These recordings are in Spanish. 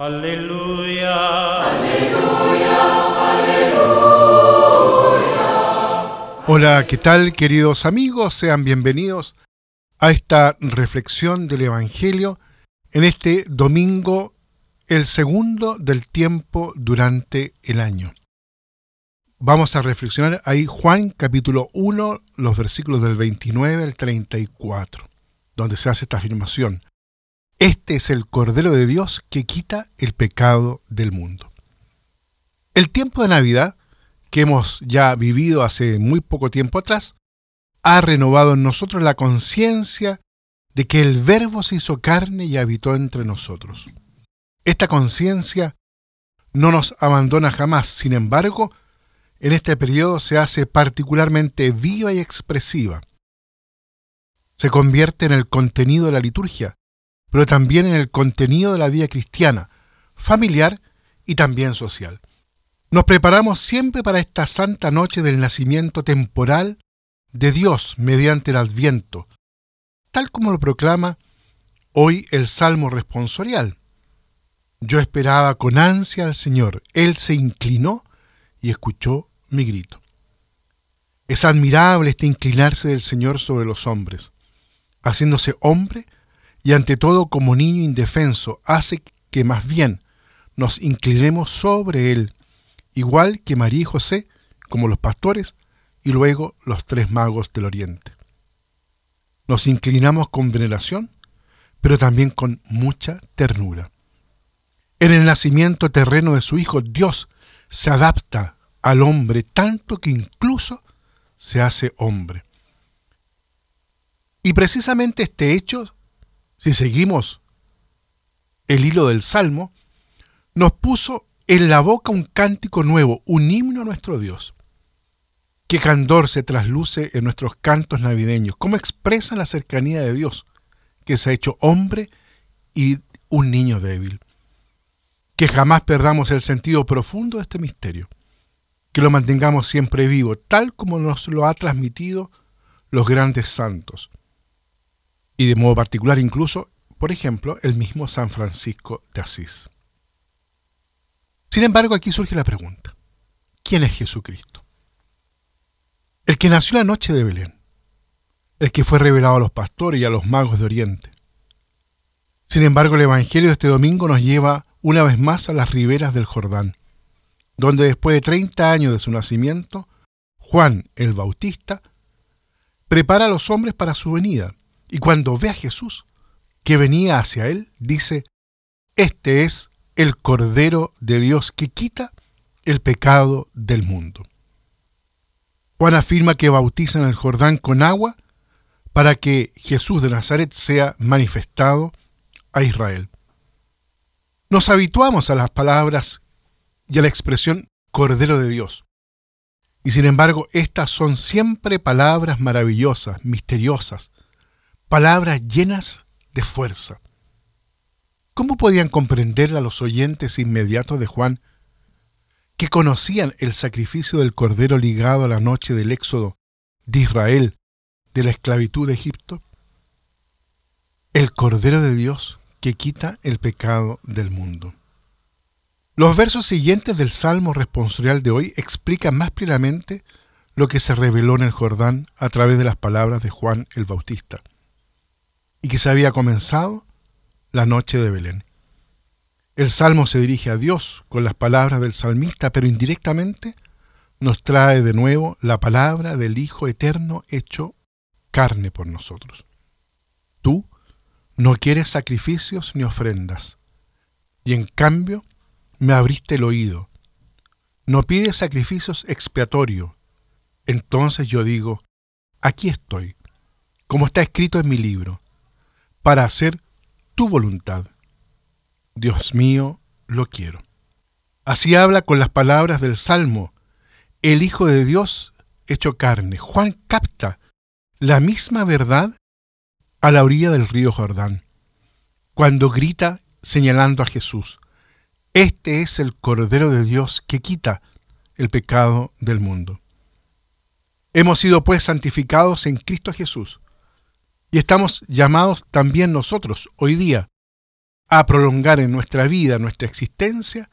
Aleluya. Hola, ¿qué tal queridos amigos? Sean bienvenidos a esta reflexión del Evangelio en este domingo, el segundo del tiempo durante el año. Vamos a reflexionar ahí Juan capítulo 1, los versículos del 29 al 34, donde se hace esta afirmación. Este es el Cordero de Dios que quita el pecado del mundo. El tiempo de Navidad, que hemos ya vivido hace muy poco tiempo atrás, ha renovado en nosotros la conciencia de que el Verbo se hizo carne y habitó entre nosotros. Esta conciencia no nos abandona jamás, sin embargo, en este periodo se hace particularmente viva y expresiva. Se convierte en el contenido de la liturgia, pero también en el contenido de la vida cristiana, familiar y también social. Nos preparamos siempre para esta santa noche del nacimiento temporal de Dios mediante el adviento, tal como lo proclama hoy el Salmo responsorial. Yo esperaba con ansia al Señor, Él se inclinó y escuchó mi grito. Es admirable este inclinarse del Señor sobre los hombres, haciéndose hombre y ante todo como niño indefenso hace que más bien nos inclinemos sobre él, igual que María y José, como los pastores, y luego los tres magos del Oriente. Nos inclinamos con veneración, pero también con mucha ternura. En el nacimiento terreno de su Hijo, Dios se adapta al hombre tanto que incluso se hace hombre. Y precisamente este hecho si seguimos el hilo del Salmo, nos puso en la boca un cántico nuevo, un himno a nuestro Dios. Qué candor se trasluce en nuestros cantos navideños, cómo expresa la cercanía de Dios, que se ha hecho hombre y un niño débil. Que jamás perdamos el sentido profundo de este misterio, que lo mantengamos siempre vivo, tal como nos lo ha transmitido los grandes santos y de modo particular incluso, por ejemplo, el mismo San Francisco de Asís. Sin embargo, aquí surge la pregunta, ¿quién es Jesucristo? El que nació la noche de Belén, el que fue revelado a los pastores y a los magos de Oriente. Sin embargo, el Evangelio de este domingo nos lleva una vez más a las riberas del Jordán, donde después de 30 años de su nacimiento, Juan el Bautista prepara a los hombres para su venida y cuando ve a Jesús que venía hacia él, dice, Este es el Cordero de Dios que quita el pecado del mundo. Juan afirma que bautiza en el Jordán con agua para que Jesús de Nazaret sea manifestado a Israel. Nos habituamos a las palabras y a la expresión Cordero de Dios. Y sin embargo, estas son siempre palabras maravillosas, misteriosas, palabras llenas de fuerza. ¿Cómo podían comprender a los oyentes inmediatos de Juan que conocían el sacrificio del cordero ligado a la noche del éxodo de Israel de la esclavitud de Egipto? El cordero de Dios que quita el pecado del mundo. Los versos siguientes del Salmo responsorial de hoy explican más plenamente lo que se reveló en el Jordán a través de las palabras de Juan el Bautista y que se había comenzado la noche de Belén. El salmo se dirige a Dios con las palabras del salmista, pero indirectamente nos trae de nuevo la palabra del Hijo Eterno hecho carne por nosotros. Tú no quieres sacrificios ni ofrendas, y en cambio me abriste el oído. No pides sacrificios expiatorios. Entonces yo digo, aquí estoy, como está escrito en mi libro para hacer tu voluntad. Dios mío, lo quiero. Así habla con las palabras del Salmo, el Hijo de Dios hecho carne. Juan capta la misma verdad a la orilla del río Jordán, cuando grita señalando a Jesús, Este es el Cordero de Dios que quita el pecado del mundo. Hemos sido pues santificados en Cristo Jesús y estamos llamados también nosotros hoy día a prolongar en nuestra vida, nuestra existencia,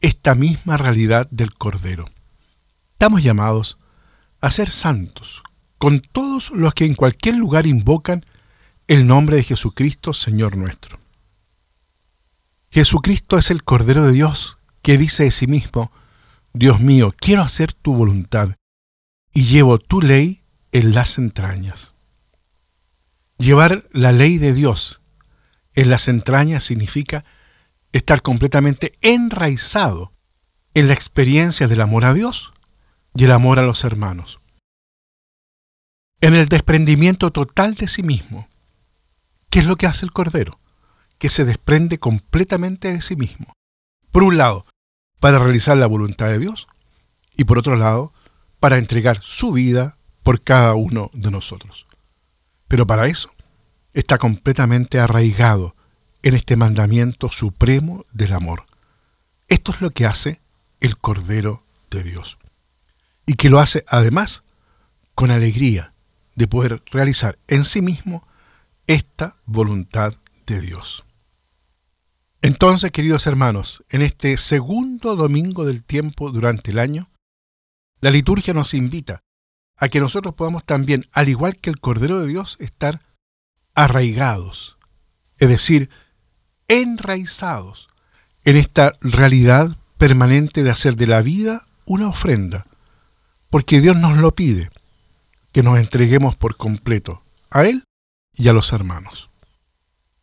esta misma realidad del Cordero. Estamos llamados a ser santos, con todos los que en cualquier lugar invocan el nombre de Jesucristo, Señor nuestro. Jesucristo es el Cordero de Dios que dice de sí mismo, Dios mío, quiero hacer tu voluntad y llevo tu ley en las entrañas. Llevar la ley de Dios en las entrañas significa estar completamente enraizado en la experiencia del amor a Dios y el amor a los hermanos. En el desprendimiento total de sí mismo. ¿Qué es lo que hace el Cordero? Que se desprende completamente de sí mismo. Por un lado, para realizar la voluntad de Dios y por otro lado, para entregar su vida por cada uno de nosotros. Pero para eso está completamente arraigado en este mandamiento supremo del amor. Esto es lo que hace el Cordero de Dios. Y que lo hace además con alegría de poder realizar en sí mismo esta voluntad de Dios. Entonces, queridos hermanos, en este segundo domingo del tiempo durante el año, la liturgia nos invita a que nosotros podamos también, al igual que el Cordero de Dios, estar arraigados, es decir, enraizados en esta realidad permanente de hacer de la vida una ofrenda, porque Dios nos lo pide, que nos entreguemos por completo a Él y a los hermanos.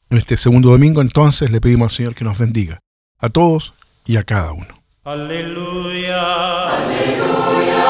En este segundo domingo entonces le pedimos al Señor que nos bendiga, a todos y a cada uno. Aleluya. Aleluya.